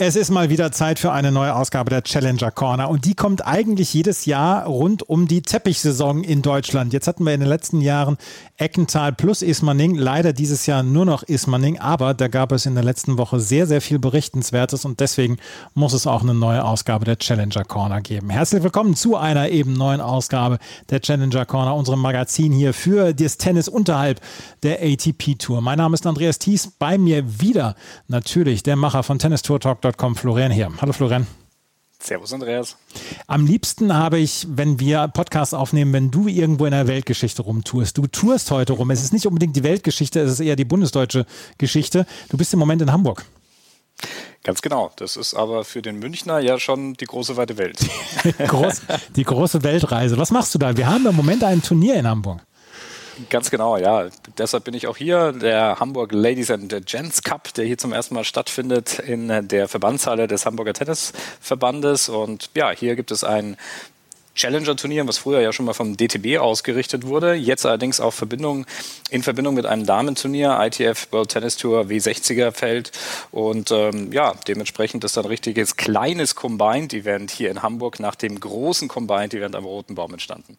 Es ist mal wieder Zeit für eine neue Ausgabe der Challenger Corner und die kommt eigentlich jedes Jahr rund um die Teppichsaison in Deutschland. Jetzt hatten wir in den letzten Jahren Eckental plus Ismaning, leider dieses Jahr nur noch Ismaning, aber da gab es in der letzten Woche sehr, sehr viel Berichtenswertes und deswegen muss es auch eine neue Ausgabe der Challenger Corner geben. Herzlich willkommen zu einer eben neuen Ausgabe der Challenger Corner, unserem Magazin hier für das Tennis unterhalb der ATP Tour. Mein Name ist Andreas Thies, bei mir wieder natürlich der Macher von Tennis Tour Talk Sportpodcast.com, Florian hier. Hallo Florian. Servus Andreas. Am liebsten habe ich, wenn wir Podcasts aufnehmen, wenn du irgendwo in der Weltgeschichte rumtourst. Du tourst heute rum. Es ist nicht unbedingt die Weltgeschichte, es ist eher die bundesdeutsche Geschichte. Du bist im Moment in Hamburg. Ganz genau. Das ist aber für den Münchner ja schon die große weite Welt. Groß, die große Weltreise. Was machst du da? Wir haben im Moment ein Turnier in Hamburg. Ganz genau, ja. Deshalb bin ich auch hier. Der Hamburg Ladies and Gents Cup, der hier zum ersten Mal stattfindet in der Verbandshalle des Hamburger Tennisverbandes. Und ja, hier gibt es ein Challenger-Turnier, was früher ja schon mal vom DTB ausgerichtet wurde, jetzt allerdings auch Verbindung, in Verbindung mit einem Damenturnier, ITF World Tennis Tour W60er Feld. Und ähm, ja, dementsprechend ist dann ein richtiges kleines Combined-Event hier in Hamburg nach dem großen Combined-Event am Roten Baum entstanden.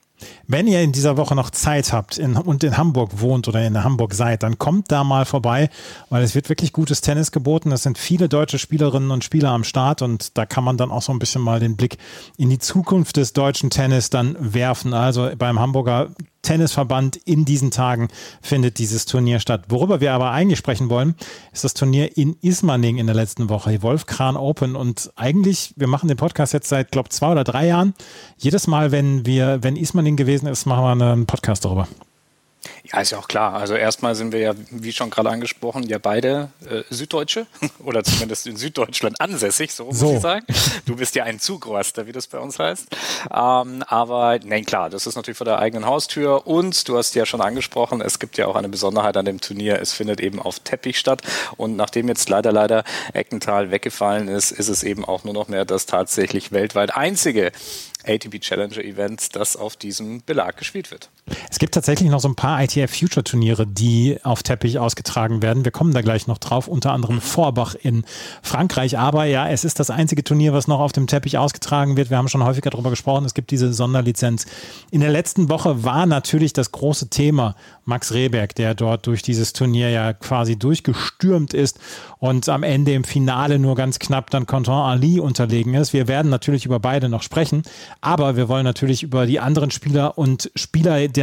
Wenn ihr in dieser Woche noch Zeit habt in, und in Hamburg wohnt oder in Hamburg seid, dann kommt da mal vorbei, weil es wird wirklich gutes Tennis geboten. Es sind viele deutsche Spielerinnen und Spieler am Start und da kann man dann auch so ein bisschen mal den Blick in die Zukunft des deutschen Tennis dann werfen. Also beim Hamburger Tennisverband in diesen Tagen findet dieses Turnier statt. Worüber wir aber eigentlich sprechen wollen, ist das Turnier in Ismaning in der letzten Woche, die Wolfkran Open. Und eigentlich, wir machen den Podcast jetzt seit, glaube zwei oder drei Jahren. Jedes Mal, wenn wir, wenn Ismaning gewesen ist, machen wir einen Podcast darüber. Ja, ist ja auch klar. Also erstmal sind wir ja, wie schon gerade angesprochen, ja beide äh, Süddeutsche oder zumindest in Süddeutschland ansässig, so muss so. ich sagen. Du bist ja ein Zugroster, wie das bei uns heißt. Ähm, aber nein, klar, das ist natürlich vor der eigenen Haustür und du hast ja schon angesprochen, es gibt ja auch eine Besonderheit an dem Turnier. Es findet eben auf Teppich statt und nachdem jetzt leider, leider Eckental weggefallen ist, ist es eben auch nur noch mehr das tatsächlich weltweit einzige ATP Challenger Event, das auf diesem Belag gespielt wird. Es gibt tatsächlich noch so ein paar ITF Future Turniere, die auf Teppich ausgetragen werden. Wir kommen da gleich noch drauf, unter anderem Vorbach in Frankreich. Aber ja, es ist das einzige Turnier, was noch auf dem Teppich ausgetragen wird. Wir haben schon häufiger darüber gesprochen. Es gibt diese Sonderlizenz. In der letzten Woche war natürlich das große Thema Max Rehberg, der dort durch dieses Turnier ja quasi durchgestürmt ist und am Ende im Finale nur ganz knapp dann Content Ali unterlegen ist. Wir werden natürlich über beide noch sprechen, aber wir wollen natürlich über die anderen Spieler und Spieler, die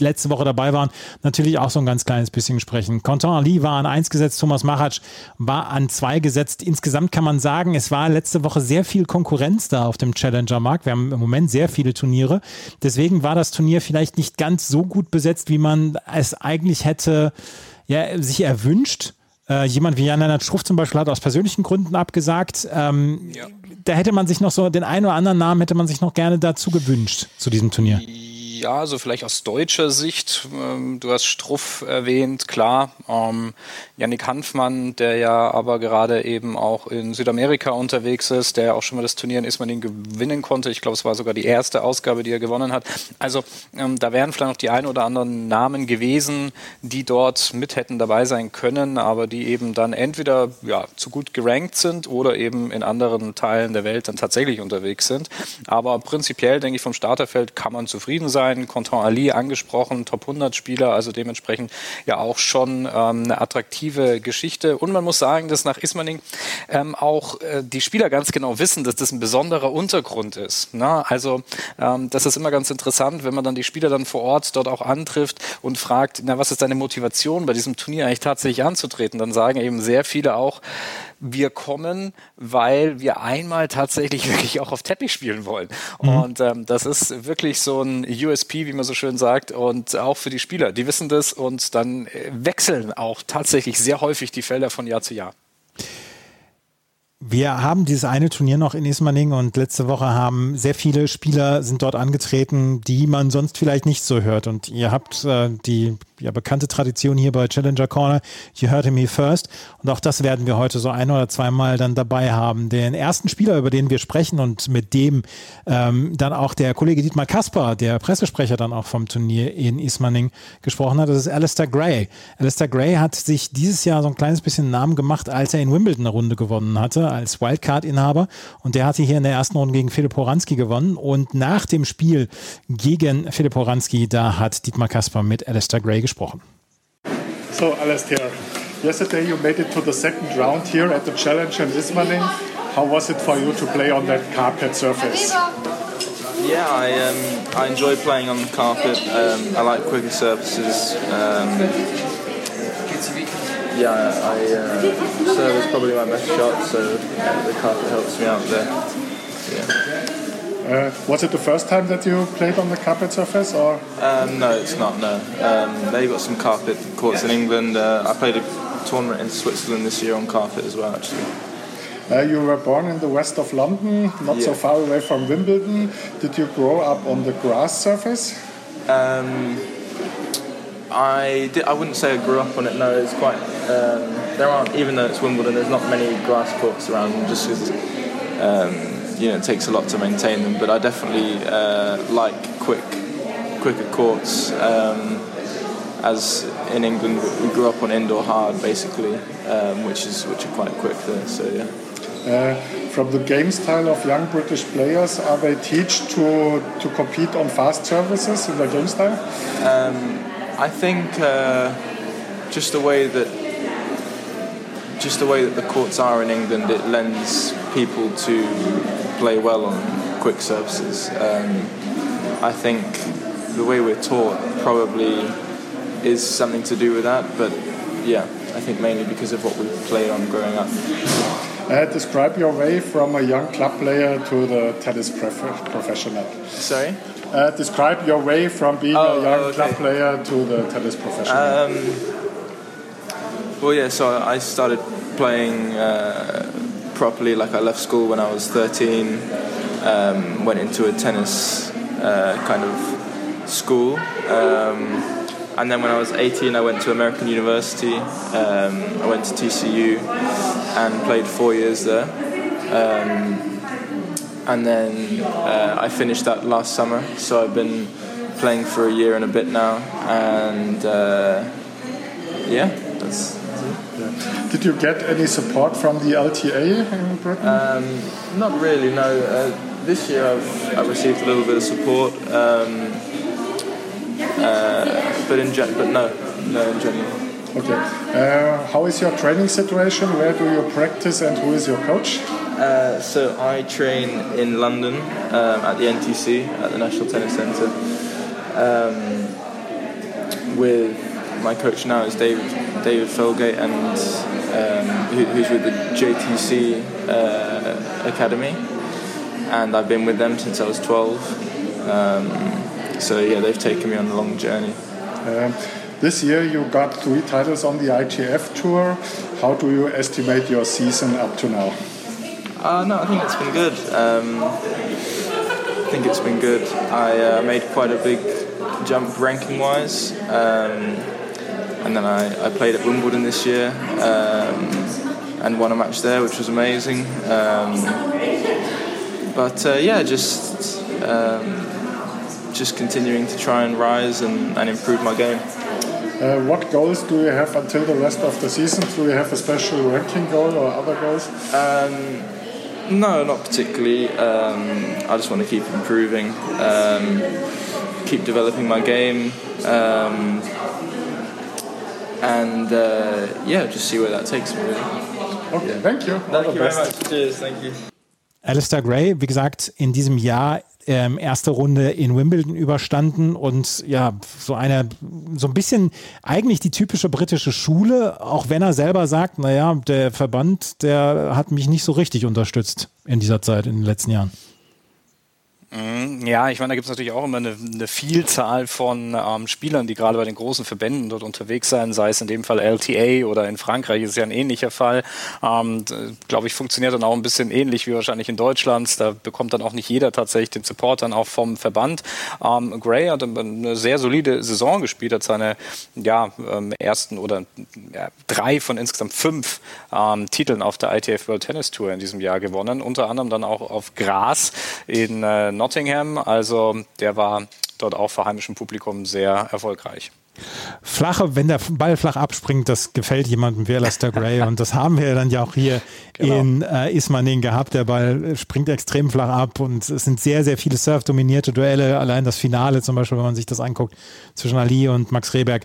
letzte Woche dabei waren, natürlich auch so ein ganz kleines bisschen sprechen. Content Ali war an eins gesetzt, Thomas Machac war an zwei gesetzt. Insgesamt kann man sagen, es war letzte Woche sehr viel Konkurrenz da auf dem Challenger-Markt. Wir haben im Moment sehr viele Turniere. Deswegen war das Turnier vielleicht nicht ganz so gut besetzt, wie man es eigentlich hätte ja, sich erwünscht. Äh, jemand wie Jan-Lennart Schruff zum Beispiel hat aus persönlichen Gründen abgesagt. Ähm, ja. Da hätte man sich noch so, den einen oder anderen Namen hätte man sich noch gerne dazu gewünscht, zu diesem Turnier. Ja, also vielleicht aus deutscher Sicht. Ähm, du hast Struff erwähnt, klar. Ähm, Yannick Hanfmann, der ja aber gerade eben auch in Südamerika unterwegs ist, der auch schon mal das Turnier in Ismaning gewinnen konnte. Ich glaube, es war sogar die erste Ausgabe, die er gewonnen hat. Also ähm, da wären vielleicht noch die ein oder anderen Namen gewesen, die dort mit hätten dabei sein können, aber die eben dann entweder ja, zu gut gerankt sind oder eben in anderen Teilen der Welt dann tatsächlich unterwegs sind. Aber prinzipiell, denke ich, vom Starterfeld kann man zufrieden sein sein. Content Ali angesprochen, Top 100 Spieler, also dementsprechend ja auch schon ähm, eine attraktive Geschichte. Und man muss sagen, dass nach Ismaning ähm, auch äh, die Spieler ganz genau wissen, dass das ein besonderer Untergrund ist. Ne? also ähm, das ist immer ganz interessant, wenn man dann die Spieler dann vor Ort dort auch antrifft und fragt, na, was ist deine Motivation bei diesem Turnier eigentlich tatsächlich anzutreten? Dann sagen eben sehr viele auch, wir kommen, weil wir einmal tatsächlich wirklich auch auf Teppich spielen wollen. Mhm. Und ähm, das ist wirklich so ein USP, wie man so schön sagt, und auch für die Spieler. Die wissen das und dann äh, wechseln auch tatsächlich sehr häufig die Felder von Jahr zu Jahr. Wir haben dieses eine Turnier noch in Ismaning und letzte Woche haben sehr viele Spieler sind dort angetreten, die man sonst vielleicht nicht so hört. Und ihr habt äh, die ja, bekannte Tradition hier bei Challenger Corner, You Heard Me First. Und auch das werden wir heute so ein oder zweimal dann dabei haben. Den ersten Spieler, über den wir sprechen und mit dem ähm, dann auch der Kollege Dietmar Kasper, der Pressesprecher dann auch vom Turnier in Ismaning gesprochen hat, das ist Alistair Gray. Alistair Gray hat sich dieses Jahr so ein kleines bisschen Namen gemacht, als er in Wimbledon eine Runde gewonnen hatte, als Wildcard-Inhaber. Und der hatte hier in der ersten Runde gegen Philipp Horanski gewonnen. Und nach dem Spiel gegen Philipp Horanski, da hat Dietmar Kasper mit Alistair Gray gesprochen. So, Alastair, yesterday you made it to the second round here at the Challenge in Ismaning. How was it for you to play on that carpet surface? Yeah, I, um, I enjoy playing on the carpet. Um, I like quicker surfaces. Um, yeah, I uh, serve is probably my best shot, so the carpet helps me out there. Yeah. Uh, was it the first time that you played on the carpet surface, or? Um, no, it's not. No, um, they've got some carpet courts in England. Uh, I played a tournament in Switzerland this year on carpet as well, actually. Uh, you were born in the west of London, not yeah. so far away from Wimbledon. Did you grow up on the grass surface? Um, I did, I wouldn't say I grew up on it. No, it's quite. Um, there aren't even though it's Wimbledon. There's not many grass courts around, just because um, you know it takes a lot to maintain them. But I definitely uh, like quick, quicker courts. Um, as in England, we grew up on indoor hard basically, um, which is which are quite quick there. So yeah. Uh, from the game style of young British players, are they teach to to compete on fast services in the game style? Um, I think uh, just the way that just the way that the courts are in England, it lends people to play well on quick services. Um, I think the way we're taught probably is something to do with that, but yeah, I think mainly because of what we played on growing up. Uh, describe your way from a young club player to the tennis prof professional. Sorry? Uh, describe your way from being oh, a young okay. club player to the tennis professional. Um, well, yeah, so I started playing uh, properly. Like I left school when I was 13, um, went into a tennis uh, kind of school. Um, and then when I was 18, I went to American University. Um, I went to TCU and played four years there. Um, and then uh, I finished that last summer. So I've been playing for a year and a bit now. And uh, yeah, that's, did you get any support from the LTA in Britain? Um, not really, no. Uh, this year I've, I've, received a little bit of support, um, uh, but in gen- but no, no in general. Okay. Uh, how is your training situation? Where do you practice and who is your coach? Uh, so I train in London um, at the NTC at the National Tennis Centre. Um, with my coach now is David David Felgate and um, who, who's with the JTC uh, Academy, and I've been with them since I was 12. Um, so yeah, they've taken me on a long journey. Um, this year you got three titles on the ITF tour. How do you estimate your season up to now? Uh, no, I think it's been good. Um, I think it's been good. I uh, made quite a big jump ranking wise. Um, and then I, I played at Wimbledon this year um, and won a match there, which was amazing. Um, but uh, yeah, just um, just continuing to try and rise and, and improve my game. Uh, what goals do you have until the rest of the season? Do you have a special ranking goal or other goals? Um, no, not particularly. Um, I just want to keep improving, um, keep developing my game and uh, yeah, just see where that takes me. Really. Okay, yeah. thank you. Thank you very much. Cheers, thank you. Alistair Gray, wie gesagt, in diesem Jahr ähm, erste Runde in Wimbledon überstanden und ja, so eine, so ein bisschen eigentlich die typische britische Schule, auch wenn er selber sagt, naja, der Verband, der hat mich nicht so richtig unterstützt in dieser Zeit, in den letzten Jahren. Mhm. Ja, ich meine, da gibt es natürlich auch immer eine, eine Vielzahl von ähm, Spielern, die gerade bei den großen Verbänden dort unterwegs sein, sei es in dem Fall LTA oder in Frankreich ist ja ein ähnlicher Fall. Ähm, Glaube ich, funktioniert dann auch ein bisschen ähnlich wie wahrscheinlich in Deutschland. Da bekommt dann auch nicht jeder tatsächlich den Support dann auch vom Verband. Ähm, Gray hat eine sehr solide Saison gespielt, hat seine ja, ähm, ersten oder ja, drei von insgesamt fünf ähm, Titeln auf der ITF World Tennis Tour in diesem Jahr gewonnen, unter anderem dann auch auf Gras in äh, Nottingham. Also der war dort auch vor heimischem Publikum sehr erfolgreich. Flache, wenn der Ball flach abspringt, das gefällt jemandem wie Alastair Gray und das haben wir dann ja auch hier genau. in äh, Ismaning gehabt. Der Ball springt extrem flach ab und es sind sehr, sehr viele Surf-dominierte Duelle. Allein das Finale zum Beispiel, wenn man sich das anguckt, zwischen Ali und Max Rehberg,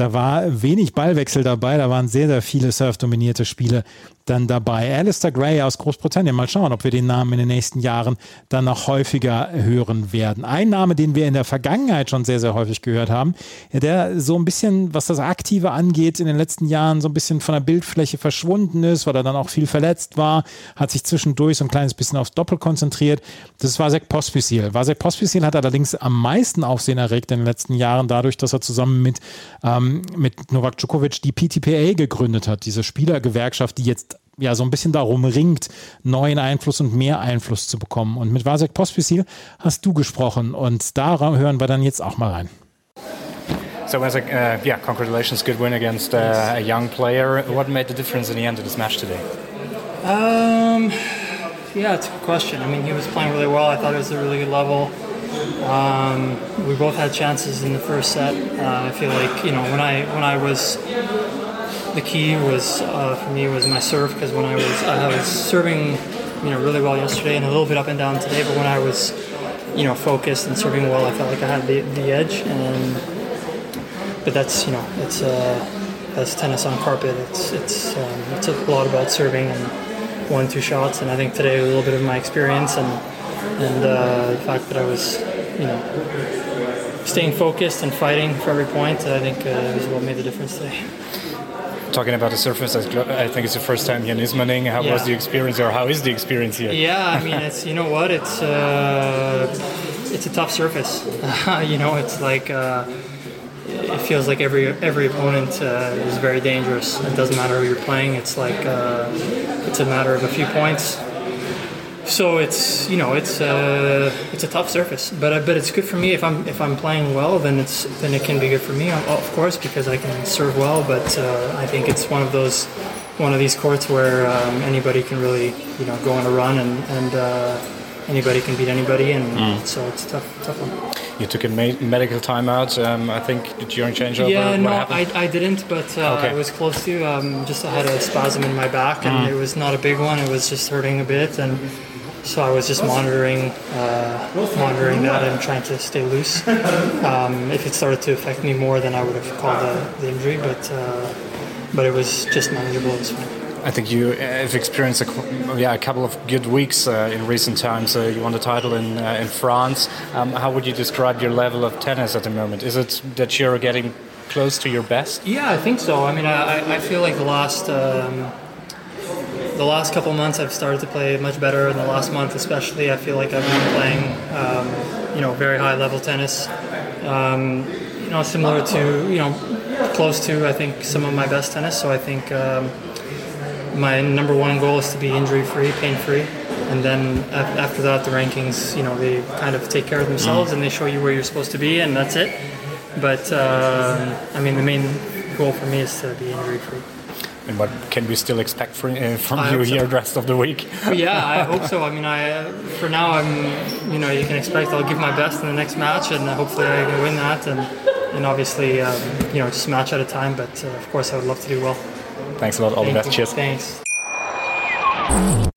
da war wenig Ballwechsel dabei, da waren sehr, sehr viele Surf-dominierte Spiele dann dabei. Alistair Gray aus Großbritannien. Mal schauen, ob wir den Namen in den nächsten Jahren dann noch häufiger hören werden. Ein Name, den wir in der Vergangenheit schon sehr, sehr häufig gehört haben, der so ein bisschen, was das Aktive angeht, in den letzten Jahren so ein bisschen von der Bildfläche verschwunden ist, weil er dann auch viel verletzt war, hat sich zwischendurch so ein kleines bisschen aufs Doppel konzentriert. Das war Vasek Pospisil. Vasek Pospisil hat allerdings am meisten Aufsehen erregt in den letzten Jahren dadurch, dass er zusammen mit ähm, mit Novak Djokovic die PTPA gegründet hat, diese Spielergewerkschaft, die jetzt ja so ein bisschen darum ringt, neuen Einfluss und mehr Einfluss zu bekommen. Und mit Vasek Pospisil hast du gesprochen und da hören wir dann jetzt auch mal rein. So, as a, uh, yeah, congratulations, good win against uh, a young player. What made the difference in the end of this match today? Um, yeah, it's a good question. I mean, he was playing really well. I thought it was a really good level. Um, we both had chances in the first set. Uh, I feel like you know when I when I was the key was uh, for me was my serve because when I was I was serving you know really well yesterday and a little bit up and down today, but when I was you know focused and serving well, I felt like I had the, the edge. And but that's you know it's uh, that's tennis on carpet. It's it's um, it's a lot about serving and one two shots. And I think today a little bit of my experience and and uh, the fact that I was, you know, staying focused and fighting for every point, I think uh, is what made the difference today. Talking about the surface, I think it's the first time here in Ismaning. How yeah. was the experience, or how is the experience here? Yeah, I mean, it's you know what, it's uh, it's a tough surface. you know, it's like uh, it feels like every every opponent uh, is very dangerous. It doesn't matter who you're playing. It's like uh, it's a matter of a few points so it's you know it's uh, it's a tough surface, but uh, but it's good for me if I'm if I'm playing well. Then it's then it can be good for me, of course, because I can serve well. But uh, I think it's one of those one of these courts where um, anybody can really you know go on a run and and uh, anybody can beat anybody, and mm. so it's a tough tough one. You took a medical timeout, um, I think, during changeover. Yeah, no, I, I didn't, but uh, okay. I was close to. Um, just I had a spasm in my back, and mm. it was not a big one. It was just hurting a bit, and so I was just monitoring, uh, monitoring that and trying to stay loose. Um, if it started to affect me more, then I would have called the, the injury, but uh, but it was just manageable. Was fine. I think you have experienced a, yeah, a couple of good weeks uh, in recent times. Uh, you won the title in uh, in France. Um, how would you describe your level of tennis at the moment? Is it that you're getting close to your best? Yeah, I think so. I mean, I, I feel like the last. Um, the last couple months I've started to play much better. In the last month, especially, I feel like I've been playing, um, you know, very high level tennis. Um, you know, similar to, you know, close to I think some of my best tennis. So I think um, my number one goal is to be injury free, pain free, and then after that, the rankings, you know, they kind of take care of themselves and they show you where you're supposed to be, and that's it. But uh, I mean, the main goal for me is to be injury free. And what can we still expect from, uh, from you here the rest of the week? yeah, I hope so. I mean, I for now, I'm you know you can expect I'll give my best in the next match, and hopefully I can win that, and and obviously um, you know just a match at a time. But uh, of course, I would love to do well. Thanks a lot. All Thank the best. You. Cheers. Thanks.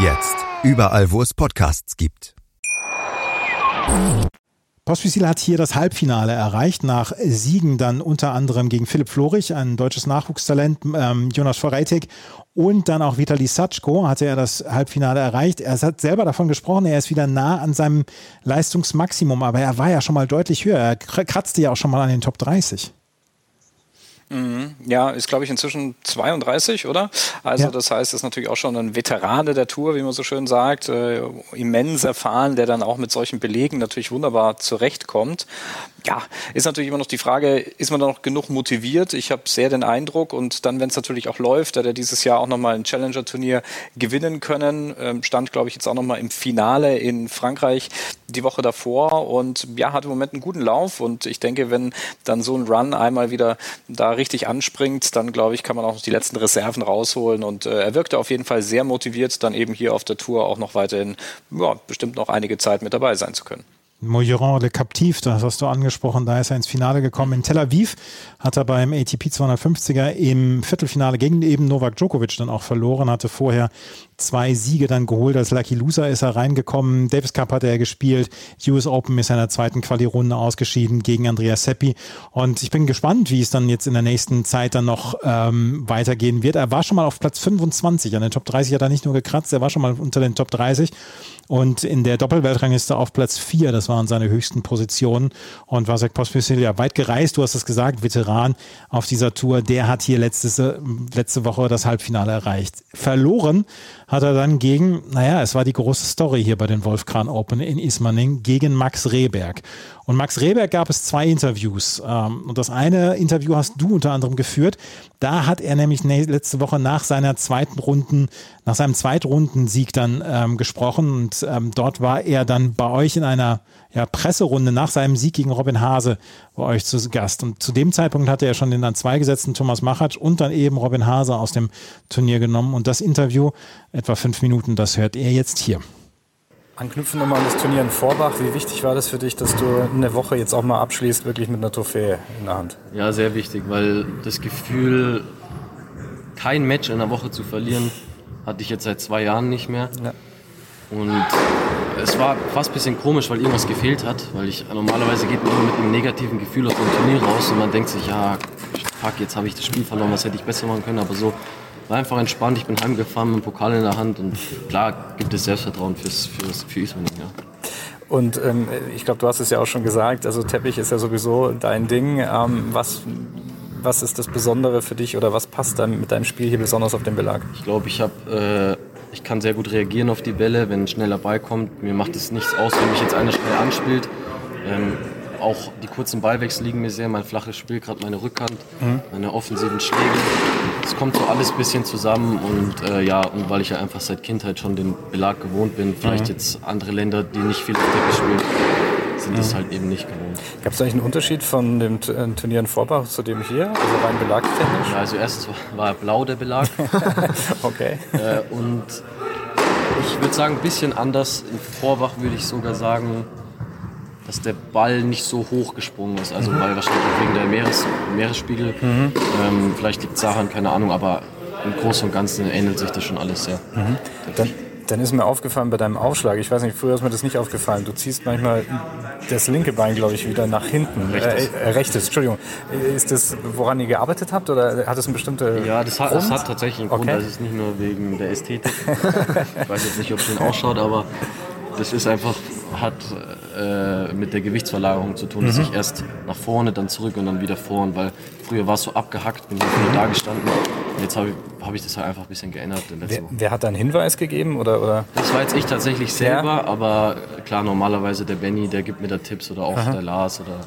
Jetzt. Überall, wo es Podcasts gibt. Pospisil hat hier das Halbfinale erreicht, nach Siegen dann unter anderem gegen Philipp Florich, ein deutsches Nachwuchstalent, ähm, Jonas Vorreitig und dann auch Vitali Satschko hatte er das Halbfinale erreicht. Er hat selber davon gesprochen, er ist wieder nah an seinem Leistungsmaximum, aber er war ja schon mal deutlich höher. Er kratzte ja auch schon mal an den Top 30. Mhm. Ja, ist glaube ich inzwischen 32, oder? Also ja. das heißt, ist natürlich auch schon ein Veterane der Tour, wie man so schön sagt, äh, immens erfahren, der dann auch mit solchen Belegen natürlich wunderbar zurechtkommt. Ja, ist natürlich immer noch die Frage, ist man da noch genug motiviert? Ich habe sehr den Eindruck und dann, wenn es natürlich auch läuft, hat er dieses Jahr auch nochmal ein Challenger-Turnier gewinnen können, ähm, stand glaube ich jetzt auch nochmal im Finale in Frankreich die Woche davor und ja, hat im Moment einen guten Lauf und ich denke, wenn dann so ein Run einmal wieder da richtig anspringt, dann glaube ich, kann man auch noch die letzten Reserven rausholen. Und äh, er wirkte auf jeden Fall sehr motiviert, dann eben hier auf der Tour auch noch weiterhin, ja, bestimmt noch einige Zeit mit dabei sein zu können. Moiron Le Captif, das hast du angesprochen, da ist er ins Finale gekommen. In Tel Aviv hat er beim ATP 250er im Viertelfinale gegen eben Novak Djokovic dann auch verloren, hatte vorher zwei Siege dann geholt. Als Lucky Loser ist er reingekommen. Davis Cup hatte er gespielt. US Open ist in der zweiten Quali-Runde ausgeschieden gegen Andreas Seppi. Und ich bin gespannt, wie es dann jetzt in der nächsten Zeit dann noch ähm, weitergehen wird. Er war schon mal auf Platz 25. An den Top 30 hat er nicht nur gekratzt, er war schon mal unter den Top 30 und in der Doppelweltrangliste auf Platz 4. Das waren seine höchsten Positionen. Und Vasek Pospisil ja weit gereist, du hast es gesagt, Veteran auf dieser Tour. Der hat hier letzte, letzte Woche das Halbfinale erreicht. Verloren hat er dann gegen, naja, es war die große Story hier bei den Wolfkran Open in Ismaning, gegen Max Rehberg. Und Max Rehberg gab es zwei Interviews. Ähm, und das eine Interview hast du unter anderem geführt. Da hat er nämlich letzte Woche nach seiner zweiten Runden, nach seinem Zweitrundensieg dann ähm, gesprochen. Und ähm, dort war er dann bei euch in einer ja, Presserunde nach seinem Sieg gegen Robin Hase bei euch zu Gast. Und zu dem Zeitpunkt hatte er schon den an zwei gesetzten Thomas Machatsch und dann eben Robin Hase aus dem Turnier genommen. Und das Interview, etwa fünf Minuten, das hört ihr jetzt hier. Anknüpfen nochmal an das Turnier in Vorbach. Wie wichtig war das für dich, dass du eine Woche jetzt auch mal abschließt, wirklich mit einer Trophäe in der Hand? Ja, sehr wichtig, weil das Gefühl, kein Match in der Woche zu verlieren, hatte ich jetzt seit zwei Jahren nicht mehr. Ja. Und es war fast ein bisschen komisch, weil irgendwas gefehlt hat. Weil ich normalerweise geht man immer mit einem negativen Gefühl aus dem Turnier raus und man denkt sich, ja, fuck, jetzt habe ich das Spiel verloren, was hätte ich besser machen können. Aber so war einfach entspannt. Ich bin heimgefahren mit dem Pokal in der Hand und klar gibt es Selbstvertrauen fürs, fürs, für Ismaning. Ja. Und ähm, ich glaube, du hast es ja auch schon gesagt, also Teppich ist ja sowieso dein Ding. Ähm, was, was ist das Besondere für dich oder was passt dann mit deinem Spiel hier besonders auf den Belag? Ich glaube, ich habe... Äh, ich kann sehr gut reagieren auf die Bälle, wenn ein schneller Ball kommt. Mir macht es nichts aus, wenn mich jetzt einer schnell anspielt. Ähm, auch die kurzen Ballwechsel liegen mir sehr, mein flaches Spiel, gerade meine Rückhand, mhm. meine offensiven Schläge. Es kommt so alles ein bisschen zusammen und äh, ja, und weil ich ja einfach seit Kindheit schon den Belag gewohnt bin, vielleicht mhm. jetzt andere Länder, die nicht viel auf Teppich spielen, sind das mhm. halt eben nicht gewohnt. Gab es eigentlich einen Unterschied von dem äh, Turnier in Vorbach zu dem hier, also rein belagstechnisch? Ja, also erstens war blau der Belag. okay. Äh, und ich würde sagen, ein bisschen anders. In Vorbach würde ich sogar sagen, dass der Ball nicht so hoch gesprungen ist. Also mhm. weil wahrscheinlich wegen der Meeres, Meeresspiegel. Mhm. Ähm, vielleicht liegt es daran, keine Ahnung, aber im Großen und Ganzen ähnelt sich das schon alles sehr. Mhm. Dann, dann, ist mir aufgefallen bei deinem Aufschlag, ich weiß nicht, früher ist mir das nicht aufgefallen, du ziehst manchmal das linke Bein, glaube ich, wieder nach hinten. Rechtes. Äh, äh, rechtes, Entschuldigung. Ist das, woran ihr gearbeitet habt oder hat es eine bestimmte Ja, das hat, das hat tatsächlich einen Grund. Okay. Das ist nicht nur wegen der Ästhetik. ich weiß jetzt nicht, ob es schön ausschaut, aber das ist einfach hat äh, mit der Gewichtsverlagerung zu tun, mhm. dass ich erst nach vorne, dann zurück und dann wieder vorne, weil früher war es so abgehackt, bin ich nur da gestanden. Und jetzt habe ich, hab ich das halt einfach ein bisschen geändert. Wer, wer, hat da einen Hinweis gegeben? Oder, oder? Das war jetzt ich tatsächlich selber, ja. aber klar, normalerweise der Benny, der gibt mir da Tipps oder auch Aha. der Lars. Oder,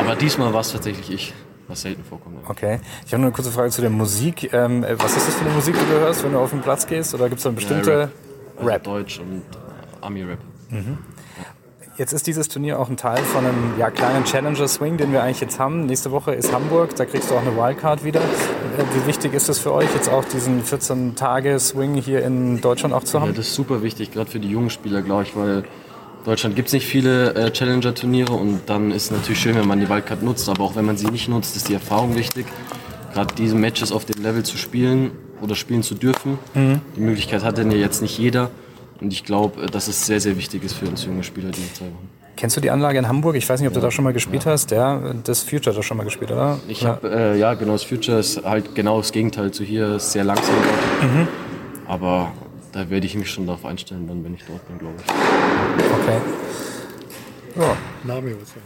aber diesmal war es tatsächlich ich was selten vorkommt. Okay. Ich habe nur eine kurze Frage zu der Musik. Ähm, was ist das für eine Musik, die du hörst, wenn du auf den Platz gehst? Oder gibt es da eine bestimmte ja, Rap? Also Rap? Deutsch und Ami-Rap. Mhm. Jetzt ist dieses Turnier auch ein Teil von einem ja, kleinen Challenger-Swing, den wir eigentlich jetzt haben. Nächste Woche ist Hamburg, da kriegst du auch eine Wildcard wieder. Äh, wie wichtig ist es für euch, jetzt auch diesen 14-Tage-Swing hier in Deutschland auch zu haben? Ja, das ist super wichtig, gerade für die jungen Spieler, glaube ich, weil Deutschland gibt es nicht viele äh, Challenger-Turniere und dann ist es natürlich schön, wenn man die Wildcard nutzt, aber auch wenn man sie nicht nutzt, ist die Erfahrung wichtig. Gerade diese Matches auf dem Level zu spielen oder spielen zu dürfen. Mhm. Die Möglichkeit hat denn ja jetzt nicht jeder. Und ich glaube, dass es sehr, sehr wichtig ist für uns junge Spieler, diese zwei Wochen. Kennst du die Anlage in Hamburg? Ich weiß nicht, ob du da schon mal gespielt hast. Ja, das Future da schon mal gespielt, oder? Ich ja. habe, äh, ja, genau, das Future ist halt genau das Gegenteil zu hier, ist sehr langsam. Mhm. Aber da werde ich mich schon darauf einstellen, dann, wenn ich dort bin, glaube ich. Okay. Ja.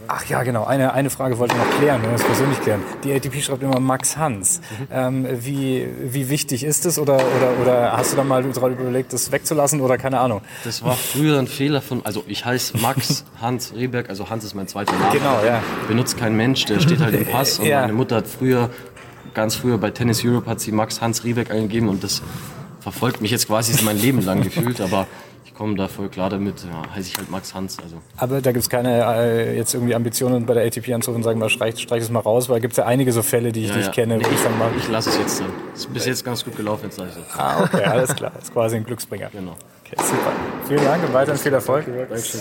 Ach ja, genau. Eine, eine Frage wollte ich noch klären, wenn wir es persönlich klären. Die ATP schreibt immer Max Hans. Mhm. Ähm, wie, wie wichtig ist es oder, oder, oder hast du da mal überlegt, das wegzulassen oder keine Ahnung? Das war früher ein Fehler von, also ich heiße Max Hans Rehberg, also Hans ist mein zweiter Name. Genau, ja. Benutzt kein Mensch, der steht halt im Pass und ja. meine Mutter hat früher, ganz früher bei Tennis Europe hat sie Max Hans Rehberg eingegeben und das verfolgt mich jetzt quasi mein Leben lang gefühlt, aber komme da voll klar damit, ja, heiße ich halt Max Hans. Also. Aber da gibt es keine äh, jetzt irgendwie Ambitionen bei der ATP anzurufen und sagen, mal streich, streich es mal raus, weil gibt es ja einige so Fälle, die ich, ja, die ich kenne. Nee, ich, mal ich lasse es jetzt dann. Ist bis jetzt ganz gut gelaufen, jetzt sage ich so. Ah, okay, alles klar. Das ist quasi ein Glücksbringer. Genau. Okay, super. Vielen Dank und weiterhin viel Erfolg. Dankeschön.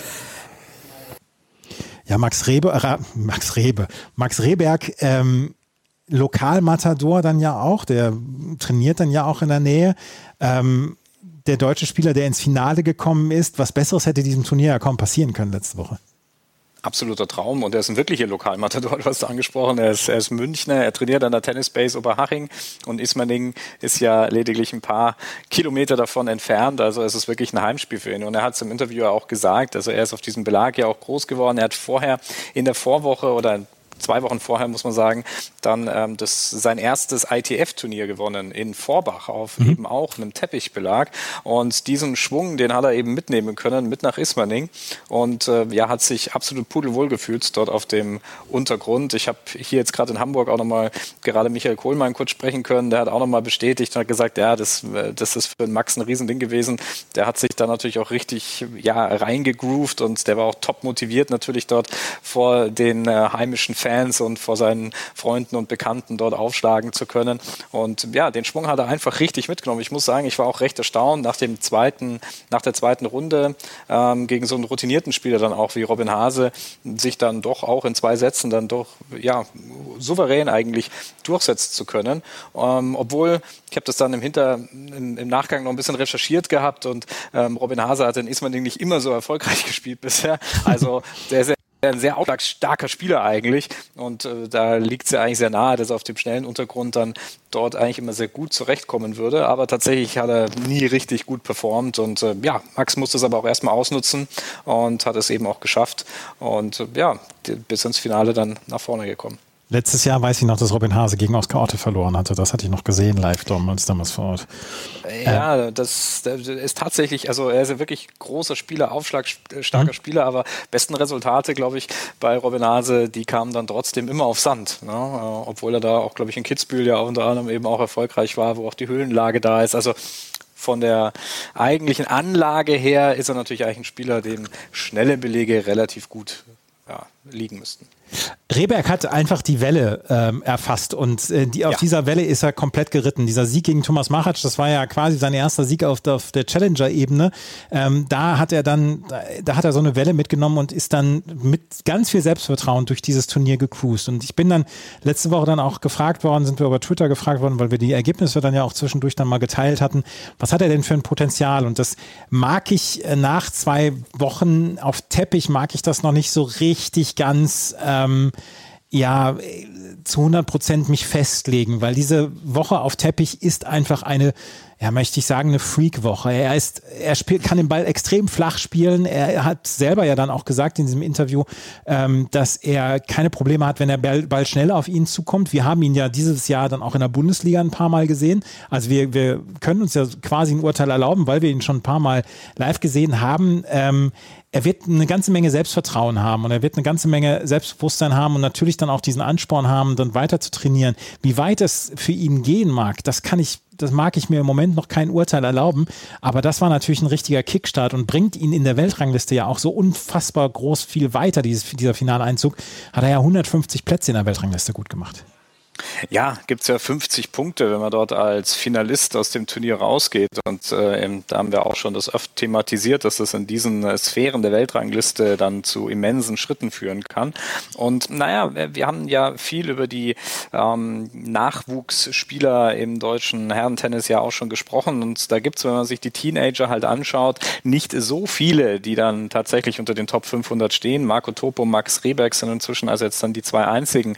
Ja, Max Rebe, äh, Max Rebe, Max Rehberg, ähm, Lokalmatador dann ja auch, der trainiert dann ja auch in der Nähe. Ähm, der deutsche Spieler, der ins Finale gekommen ist. Was Besseres hätte diesem Turnier ja kaum passieren können letzte Woche. Absoluter Traum und er ist ein wirklicher Lokalmatador, du hast angesprochen. Er ist, er ist Münchner, er trainiert an der Tennisbase Oberhaching und Ismaning ist ja lediglich ein paar Kilometer davon entfernt. Also es ist wirklich ein Heimspiel für ihn. Und er hat es im Interview auch gesagt, also er ist auf diesem Belag ja auch groß geworden. Er hat vorher in der Vorwoche oder zwei Wochen vorher, muss man sagen, dann ähm, das, sein erstes ITF-Turnier gewonnen in Vorbach auf mhm. eben auch einem Teppichbelag. Und diesen Schwung, den hat er eben mitnehmen können, mit nach Ismaning. Und äh, ja, hat sich absolut pudelwohl gefühlt dort auf dem Untergrund. Ich habe hier jetzt gerade in Hamburg auch nochmal gerade Michael Kohlmann kurz sprechen können. Der hat auch nochmal bestätigt und hat gesagt, ja, das, äh, das ist für Max ein Riesending gewesen. Der hat sich da natürlich auch richtig ja, reingegroovt und der war auch top motiviert natürlich dort vor den äh, heimischen Fans Fans und vor seinen Freunden und Bekannten dort aufschlagen zu können. Und ja, den Schwung hat er einfach richtig mitgenommen. Ich muss sagen, ich war auch recht erstaunt nach dem zweiten, nach der zweiten Runde ähm, gegen so einen routinierten Spieler dann auch wie Robin Hase sich dann doch auch in zwei Sätzen dann doch ja souverän eigentlich durchsetzen zu können. Ähm, obwohl ich habe das dann im Hinter im, im, Nachgang noch ein bisschen recherchiert gehabt und ähm, Robin Hase hat in Ismaning nicht immer so erfolgreich gespielt bisher. Also sehr, sehr ein sehr aufschlagsstarker Spieler eigentlich. Und äh, da liegt es ja eigentlich sehr nahe, dass er auf dem schnellen Untergrund dann dort eigentlich immer sehr gut zurechtkommen würde. Aber tatsächlich hat er nie richtig gut performt. Und äh, ja, Max musste es aber auch erstmal ausnutzen und hat es eben auch geschafft. Und äh, ja, bis ins Finale dann nach vorne gekommen. Letztes Jahr weiß ich noch, dass Robin Hase gegen Oskar Otte verloren hatte. Das hatte ich noch gesehen live damals, damals vor Ort. Ja, äh. das, das, ist tatsächlich, also er ist ein wirklich großer Spieler, aufschlagstarker mhm. Spieler, aber besten Resultate, glaube ich, bei Robin Hase, die kamen dann trotzdem immer auf Sand. Ne? Äh, obwohl er da auch, glaube ich, in Kitzbühel ja unter anderem eben auch erfolgreich war, wo auch die Höhenlage da ist. Also von der eigentlichen Anlage her ist er natürlich eigentlich ein Spieler, dem schnelle Belege relativ gut ja, liegen müssten. Rehberg hat einfach die Welle ähm, erfasst und äh, die, auf ja. dieser Welle ist er komplett geritten. Dieser Sieg gegen Thomas Machatsch, das war ja quasi sein erster Sieg auf der, der Challenger-Ebene. Ähm, da hat er dann, da, da, hat er so eine Welle mitgenommen und ist dann mit ganz viel Selbstvertrauen durch dieses Turnier gecruised. Und ich bin dann letzte Woche dann auch gefragt worden, sind wir über Twitter gefragt worden, weil wir die Ergebnisse dann ja auch zwischendurch dann mal geteilt hatten. Was hat er denn für ein Potenzial? Und das mag ich äh, nach zwei Wochen auf Teppich, mag ich das noch nicht so richtig ganz. Ähm, ja, zu 100 Prozent mich festlegen, weil diese Woche auf Teppich ist einfach eine ja, möchte ich sagen, eine Freak-Woche. Er ist, er spielt, kann den Ball extrem flach spielen. Er hat selber ja dann auch gesagt in diesem Interview, ähm, dass er keine Probleme hat, wenn der Ball, Ball schnell auf ihn zukommt. Wir haben ihn ja dieses Jahr dann auch in der Bundesliga ein paar Mal gesehen. Also wir, wir können uns ja quasi ein Urteil erlauben, weil wir ihn schon ein paar Mal live gesehen haben. Ähm, er wird eine ganze Menge Selbstvertrauen haben und er wird eine ganze Menge Selbstbewusstsein haben und natürlich dann auch diesen Ansporn haben, dann weiter zu trainieren. Wie weit es für ihn gehen mag, das kann ich das mag ich mir im Moment noch kein Urteil erlauben, aber das war natürlich ein richtiger Kickstart und bringt ihn in der Weltrangliste ja auch so unfassbar groß viel weiter, dieses, dieser Finaleinzug. Hat er ja 150 Plätze in der Weltrangliste gut gemacht. Ja, gibt es ja 50 Punkte, wenn man dort als Finalist aus dem Turnier rausgeht. Und äh, da haben wir auch schon das oft thematisiert, dass das in diesen äh, Sphären der Weltrangliste dann zu immensen Schritten führen kann. Und naja, wir haben ja viel über die ähm, Nachwuchsspieler im deutschen Herrentennis ja auch schon gesprochen. Und da gibt es, wenn man sich die Teenager halt anschaut, nicht so viele, die dann tatsächlich unter den Top 500 stehen. Marco Topo, Max Rebeck sind inzwischen also jetzt dann die zwei einzigen,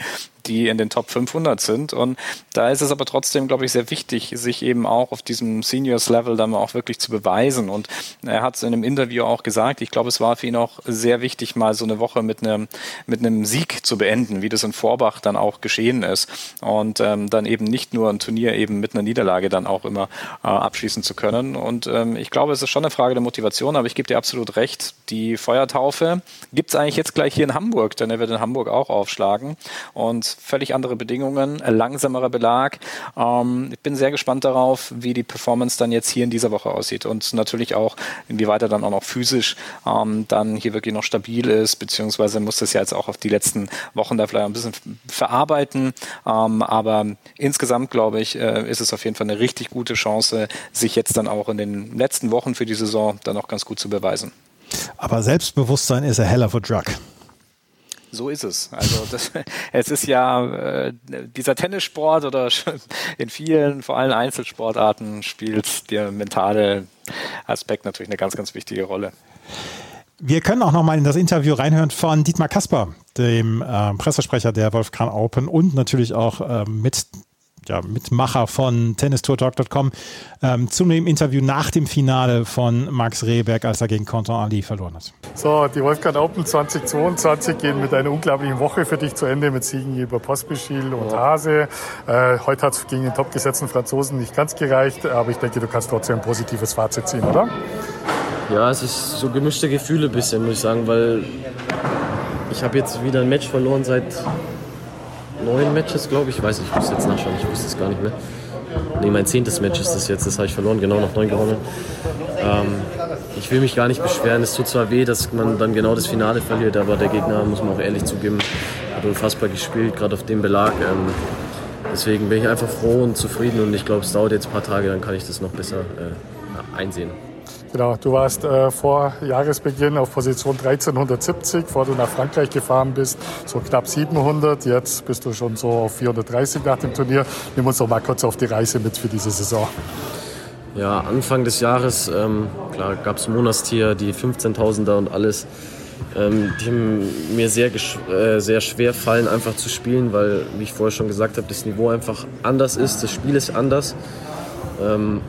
die in den Top 500 sind. Und da ist es aber trotzdem, glaube ich, sehr wichtig, sich eben auch auf diesem Seniors-Level dann auch wirklich zu beweisen. Und er hat es in einem Interview auch gesagt, ich glaube, es war für ihn auch sehr wichtig, mal so eine Woche mit einem, mit einem Sieg zu beenden, wie das in Vorbach dann auch geschehen ist. Und ähm, dann eben nicht nur ein Turnier eben mit einer Niederlage dann auch immer äh, abschließen zu können. Und ähm, ich glaube, es ist schon eine Frage der Motivation, aber ich gebe dir absolut recht, die Feuertaufe gibt es eigentlich jetzt gleich hier in Hamburg, denn er wird in Hamburg auch aufschlagen. Und völlig andere Bedingungen, langsamerer Belag. Ähm, ich bin sehr gespannt darauf, wie die Performance dann jetzt hier in dieser Woche aussieht und natürlich auch, inwieweit er dann auch noch physisch ähm, dann hier wirklich noch stabil ist, beziehungsweise muss das ja jetzt auch auf die letzten Wochen da vielleicht ein bisschen verarbeiten. Ähm, aber insgesamt, glaube ich, äh, ist es auf jeden Fall eine richtig gute Chance, sich jetzt dann auch in den letzten Wochen für die Saison dann auch ganz gut zu beweisen. Aber Selbstbewusstsein ist a hell of a drug. So ist es. Also das, es ist ja äh, dieser Tennissport oder in vielen, vor allem Einzelsportarten, spielt der mentale Aspekt natürlich eine ganz, ganz wichtige Rolle. Wir können auch noch mal in das Interview reinhören von Dietmar Kasper, dem äh, Pressesprecher der Wolfgang Open und natürlich auch äh, mit ja, Mitmacher von tennistourtalk.com, ähm, zu dem Interview nach dem Finale von Max Rehberg, als er gegen Quentin Ali verloren hat. So, die Wolfgang Open 2022 gehen mit einer unglaublichen Woche für dich zu Ende mit Siegen über Pospischil und Hase. Äh, heute hat es gegen den topgesetzten Franzosen nicht ganz gereicht, aber ich denke, du kannst trotzdem ein positives Fazit ziehen, oder? Ja, es ist so gemischte Gefühle ein bisschen, muss ich sagen, weil ich habe jetzt wieder ein Match verloren seit neun Matches, glaube ich. Ich weiß nicht, ich muss jetzt nachschauen, ich wusste es gar nicht mehr. Nee, mein zehntes Match ist das jetzt, das habe ich verloren, genau noch neun gewonnen. Ähm, ich will mich gar nicht beschweren, es tut zwar weh, dass man dann genau das Finale verliert, aber der Gegner, muss man auch ehrlich zugeben, hat unfassbar gespielt, gerade auf dem Belag. Ähm, deswegen bin ich einfach froh und zufrieden und ich glaube, es dauert jetzt ein paar Tage, dann kann ich das noch besser äh, einsehen. Genau, du warst äh, vor Jahresbeginn auf Position 1370, bevor du nach Frankreich gefahren bist, so knapp 700. Jetzt bist du schon so auf 430 nach dem Turnier. Nimm uns doch mal kurz auf die Reise mit für diese Saison. Ja, Anfang des Jahres, ähm, klar, gab es Monatstier, die 15.000er und alles. Ähm, die mir sehr, äh, sehr schwer fallen, einfach zu spielen, weil, wie ich vorher schon gesagt habe, das Niveau einfach anders ist, das Spiel ist anders. Ähm,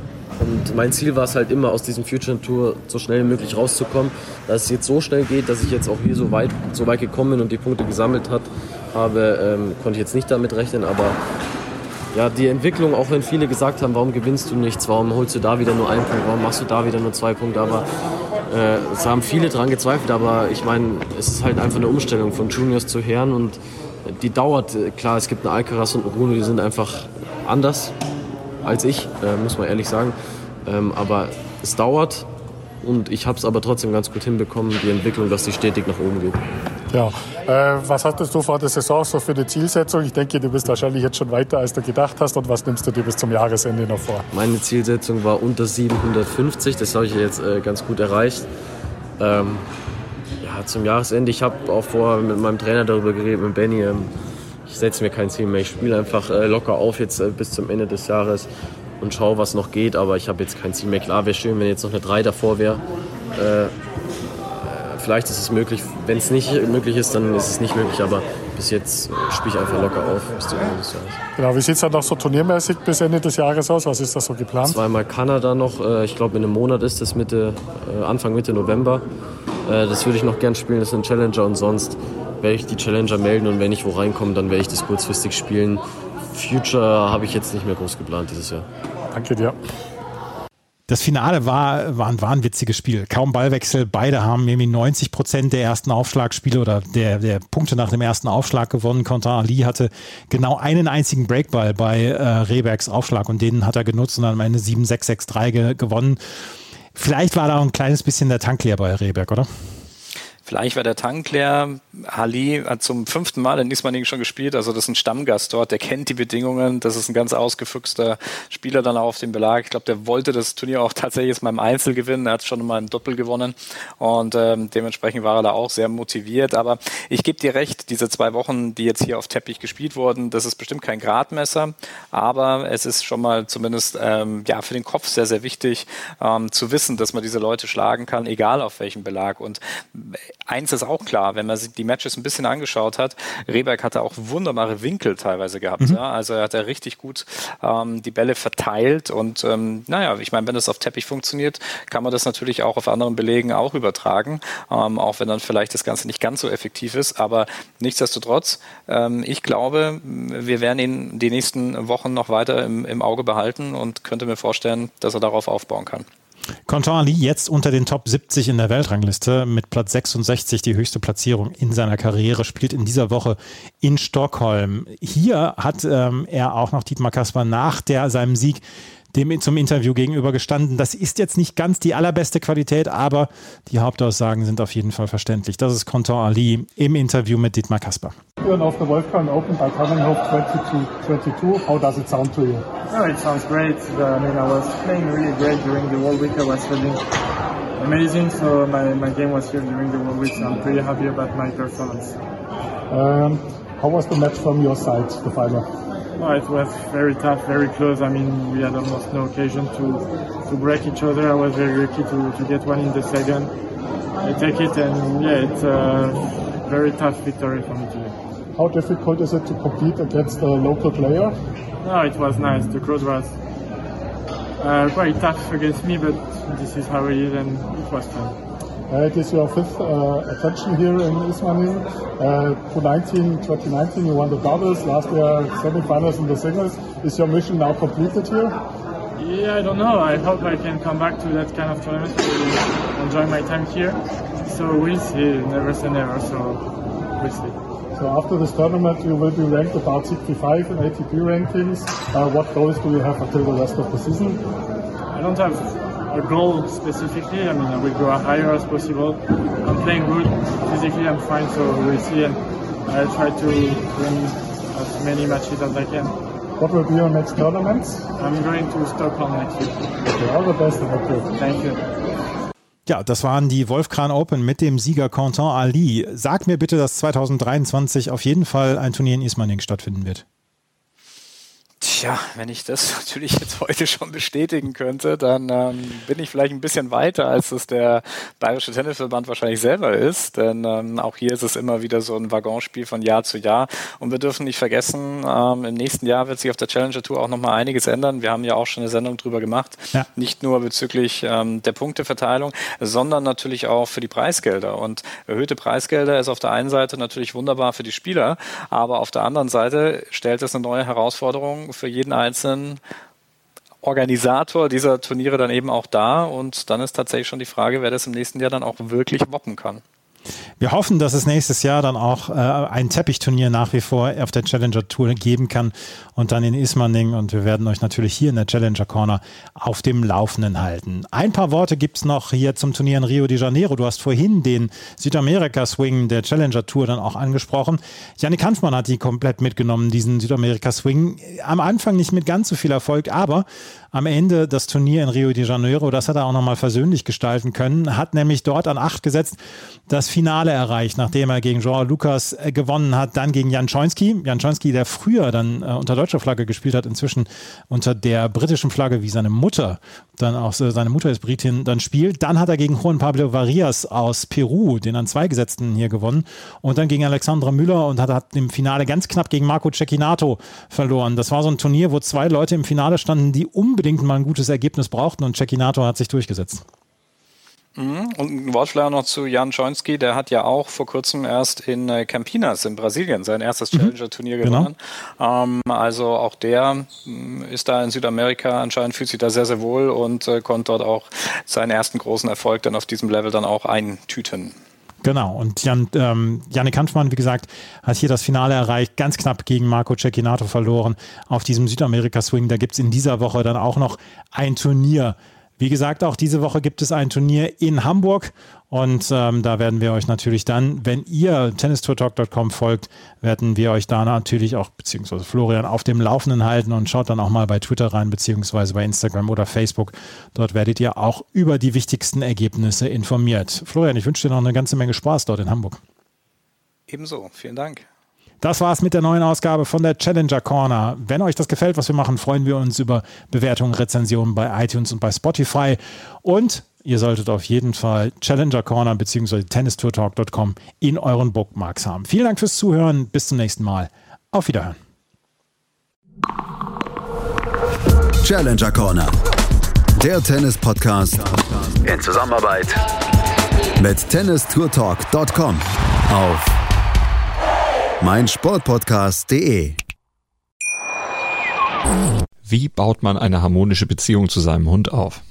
und mein Ziel war es halt immer, aus diesem Future Tour so schnell wie möglich rauszukommen. Dass es jetzt so schnell geht, dass ich jetzt auch hier so weit, so weit gekommen bin und die Punkte gesammelt hat, habe, ähm, konnte ich jetzt nicht damit rechnen. Aber ja, die Entwicklung, auch wenn viele gesagt haben, warum gewinnst du nichts, warum holst du da wieder nur einen Punkt, warum machst du da wieder nur zwei Punkte, aber äh, es haben viele dran gezweifelt, aber ich meine, es ist halt einfach eine Umstellung von Juniors zu Herren. Und die dauert, klar, es gibt einen Alcaraz und einen Bruno, die sind einfach anders als ich, äh, muss man ehrlich sagen. Ähm, aber es dauert und ich habe es aber trotzdem ganz gut hinbekommen, die Entwicklung, dass die stetig nach oben geht. Ja, äh, was hattest du vor der Saison so für eine Zielsetzung? Ich denke, du bist wahrscheinlich jetzt schon weiter, als du gedacht hast. Und was nimmst du dir bis zum Jahresende noch vor? Meine Zielsetzung war unter 750. Das habe ich jetzt äh, ganz gut erreicht. Ähm, ja, zum Jahresende. Ich habe auch vorher mit meinem Trainer darüber geredet, mit Benny. Ähm, ich setze mir kein Ziel mehr. Ich spiele einfach äh, locker auf jetzt äh, bis zum Ende des Jahres und schaue, was noch geht. Aber ich habe jetzt kein Ziel mehr. Klar, wäre schön, wenn jetzt noch eine 3 davor wäre. Äh, vielleicht ist es möglich. Wenn es nicht möglich ist, dann ist es nicht möglich. Aber bis jetzt spiele ich einfach locker auf bis zum Ende des Jahres. Genau, wie sieht es dann noch so turniermäßig bis Ende des Jahres aus? Was ist da so geplant? Zweimal Kanada noch. Äh, ich glaube, in einem Monat ist das Mitte, äh, Anfang Mitte November. Äh, das würde ich noch gern spielen. Das ist ein Challenger und sonst werde ich die Challenger melden und wenn ich wo reinkomme, dann werde ich das kurzfristig spielen. Future habe ich jetzt nicht mehr groß geplant dieses Jahr. Danke dir. Das Finale war, war ein wahnwitziges Spiel. Kaum Ballwechsel. Beide haben irgendwie 90 Prozent der ersten Aufschlagspiele oder der, der Punkte nach dem ersten Aufschlag gewonnen. Quentin Ali hatte genau einen einzigen Breakball bei äh, Rehbergs Aufschlag und den hat er genutzt und dann am Ende 7-6-6-3 ge gewonnen. Vielleicht war da ein kleines bisschen der Tank leer bei Rehberg, oder? Vielleicht war der Tank leer. Ali hat zum fünften Mal in Ismaning schon gespielt, also das ist ein Stammgast dort, der kennt die Bedingungen. Das ist ein ganz ausgefuchster Spieler dann auch auf dem Belag. Ich glaube, der wollte das Turnier auch tatsächlich mal im Einzel gewinnen. Er hat schon mal im Doppel gewonnen und ähm, dementsprechend war er da auch sehr motiviert. Aber ich gebe dir recht, diese zwei Wochen, die jetzt hier auf Teppich gespielt wurden, das ist bestimmt kein Gradmesser, aber es ist schon mal zumindest ähm, ja für den Kopf sehr, sehr wichtig ähm, zu wissen, dass man diese Leute schlagen kann, egal auf welchem Belag. Und eins ist auch klar, wenn man sich die Matches ein bisschen angeschaut hat, Rehberg hatte auch wunderbare Winkel teilweise gehabt. Mhm. Ja? Also er hat ja richtig gut ähm, die Bälle verteilt und ähm, naja, ich meine, wenn das auf Teppich funktioniert, kann man das natürlich auch auf anderen Belegen auch übertragen, ähm, auch wenn dann vielleicht das Ganze nicht ganz so effektiv ist. Aber nichtsdestotrotz, ähm, ich glaube, wir werden ihn die nächsten Wochen noch weiter im, im Auge behalten und könnte mir vorstellen, dass er darauf aufbauen kann. Quentin Ali jetzt unter den Top 70 in der Weltrangliste mit Platz 66 die höchste Platzierung in seiner Karriere, spielt in dieser Woche in Stockholm. Hier hat ähm, er auch noch Dietmar Kasper nach der, seinem Sieg dem zum Interview gegenüber gestanden. Das ist jetzt nicht ganz die allerbeste Qualität, aber die Hauptaussagen sind auf jeden Fall verständlich. Das ist Quentin Ali im Interview mit Dietmar Kasper. You're off the Wolfgang Open by Tannenhof 2022. How does it sound to you? Oh, it sounds great. I mean, I was playing really great during the whole week. I was feeling amazing. So my, my game was here during the whole week. So I'm pretty happy about my performance. Um, how was the match from your side, the final? It was very tough, very close. I mean, we had almost no occasion to to break each other. I was very lucky to, to get one in the second. I take it, and yeah, it's a very tough victory for me today. How difficult is it to compete against a local player? No, it was nice. The crowd was uh, quite tough against me, but this is how it is, and it was fun. Uh, it is your fifth uh, attention here in Ismaning. Uh, 2019, 2019, you won the doubles. Last year, semi-finals in the singles. Is your mission now completed here? Yeah, I don't know. I hope I can come back to that kind of tournament to enjoy my time here. So we'll see. Never say never. So we'll see. So after this tournament, you will be ranked about 65 in ATP rankings. Uh, what goals do you have until the rest of the season? I don't have a goal specifically. I mean, I will go as higher as possible. I'm playing good. Physically, I'm fine, so we'll see. And I'll try to win as many matches as I can. What will be your next tournament? I'm going to Stockholm next week. Okay, all the best. Okay. Thank you. Ja, das waren die Wolfkran Open mit dem Sieger Quentin Ali. Sag mir bitte, dass 2023 auf jeden Fall ein Turnier in Ismaning stattfinden wird. Tja, wenn ich das natürlich jetzt heute schon bestätigen könnte, dann ähm, bin ich vielleicht ein bisschen weiter, als es der Bayerische Tennisverband wahrscheinlich selber ist. Denn ähm, auch hier ist es immer wieder so ein Waggonspiel von Jahr zu Jahr. Und wir dürfen nicht vergessen, ähm, im nächsten Jahr wird sich auf der Challenger Tour auch nochmal einiges ändern. Wir haben ja auch schon eine Sendung drüber gemacht. Ja. Nicht nur bezüglich ähm, der Punkteverteilung, sondern natürlich auch für die Preisgelder. Und erhöhte Preisgelder ist auf der einen Seite natürlich wunderbar für die Spieler, aber auf der anderen Seite stellt es eine neue Herausforderung für jeden einzelnen Organisator dieser Turniere dann eben auch da. Und dann ist tatsächlich schon die Frage, wer das im nächsten Jahr dann auch wirklich woppen kann. Wir hoffen, dass es nächstes Jahr dann auch äh, ein Teppichturnier nach wie vor auf der Challenger Tour geben kann und dann in Ismaning. Und wir werden euch natürlich hier in der Challenger Corner auf dem Laufenden halten. Ein paar Worte gibt es noch hier zum Turnier in Rio de Janeiro. Du hast vorhin den Südamerika-Swing der Challenger Tour dann auch angesprochen. Janik Hanfmann hat die komplett mitgenommen, diesen Südamerika-Swing. Am Anfang nicht mit ganz so viel Erfolg, aber am Ende das Turnier in Rio de Janeiro, das hat er auch nochmal versöhnlich gestalten können, hat nämlich dort an acht gesetzt, das Finale erreicht, nachdem er gegen Joao Lucas äh, gewonnen hat, dann gegen Jan Schoinski. Jan Schoinski, der früher dann äh, unter deutscher Flagge gespielt hat, inzwischen unter der britischen Flagge, wie seine Mutter, dann auch seine Mutter ist Britin, dann spielt. Dann hat er gegen Juan Pablo Varias aus Peru, den an zwei Gesetzten hier gewonnen. Und dann gegen Alexandra Müller und hat, hat im Finale ganz knapp gegen Marco Cecchinato verloren. Das war so ein Turnier, wo zwei Leute im Finale standen, die unbedingt mal ein gutes Ergebnis brauchten und Cecchinato hat sich durchgesetzt. Mhm. Und ein Wortschlag noch zu Jan Schoinski, der hat ja auch vor kurzem erst in äh, Campinas in Brasilien sein erstes mhm. Challenger-Turnier genau. gewonnen. Genau. Ähm, also auch der mm, ist da in Südamerika anscheinend, fühlt sich da sehr, sehr wohl und äh, konnte dort auch seinen ersten großen Erfolg dann auf diesem Level dann auch eintüten. Genau, und Jan, ähm, Janik Hanfmann, wie gesagt, hat hier das Finale erreicht, ganz knapp gegen Marco Cecchinato verloren auf diesem Südamerika-Swing. Da gibt es in dieser Woche dann auch noch ein Turnier Wie gesagt, auch diese Woche gibt es ein Turnier in Hamburg und ähm, da werden wir euch natürlich dann, wenn ihr tennistourtalk.com folgt, werden wir euch da natürlich auch, beziehungsweise Florian, auf dem Laufenden halten und schaut dann auch mal bei Twitter rein, beziehungsweise bei Instagram oder Facebook. Dort werdet ihr auch über die wichtigsten Ergebnisse informiert. Florian, ich wünsche dir noch eine ganze Menge Spaß dort in Hamburg. Ebenso, vielen Dank. Das war's mit der neuen Ausgabe von der Challenger Corner. Wenn euch das gefällt, was wir machen, freuen wir uns über Bewertungen, Rezensionen bei iTunes und bei Spotify. Und ihr solltet auf jeden Fall Challenger Corner bzw. tennistourtalk.com in euren Bookmarks haben. Vielen Dank fürs Zuhören. Bis zum nächsten Mal. Auf Wiederhören. Challenger Corner. Der Tennis-Podcast in Zusammenarbeit mit tennistourtalk.com auf meinsportpodcast.de. Wie baut man eine harmonische Beziehung zu seinem Hund auf?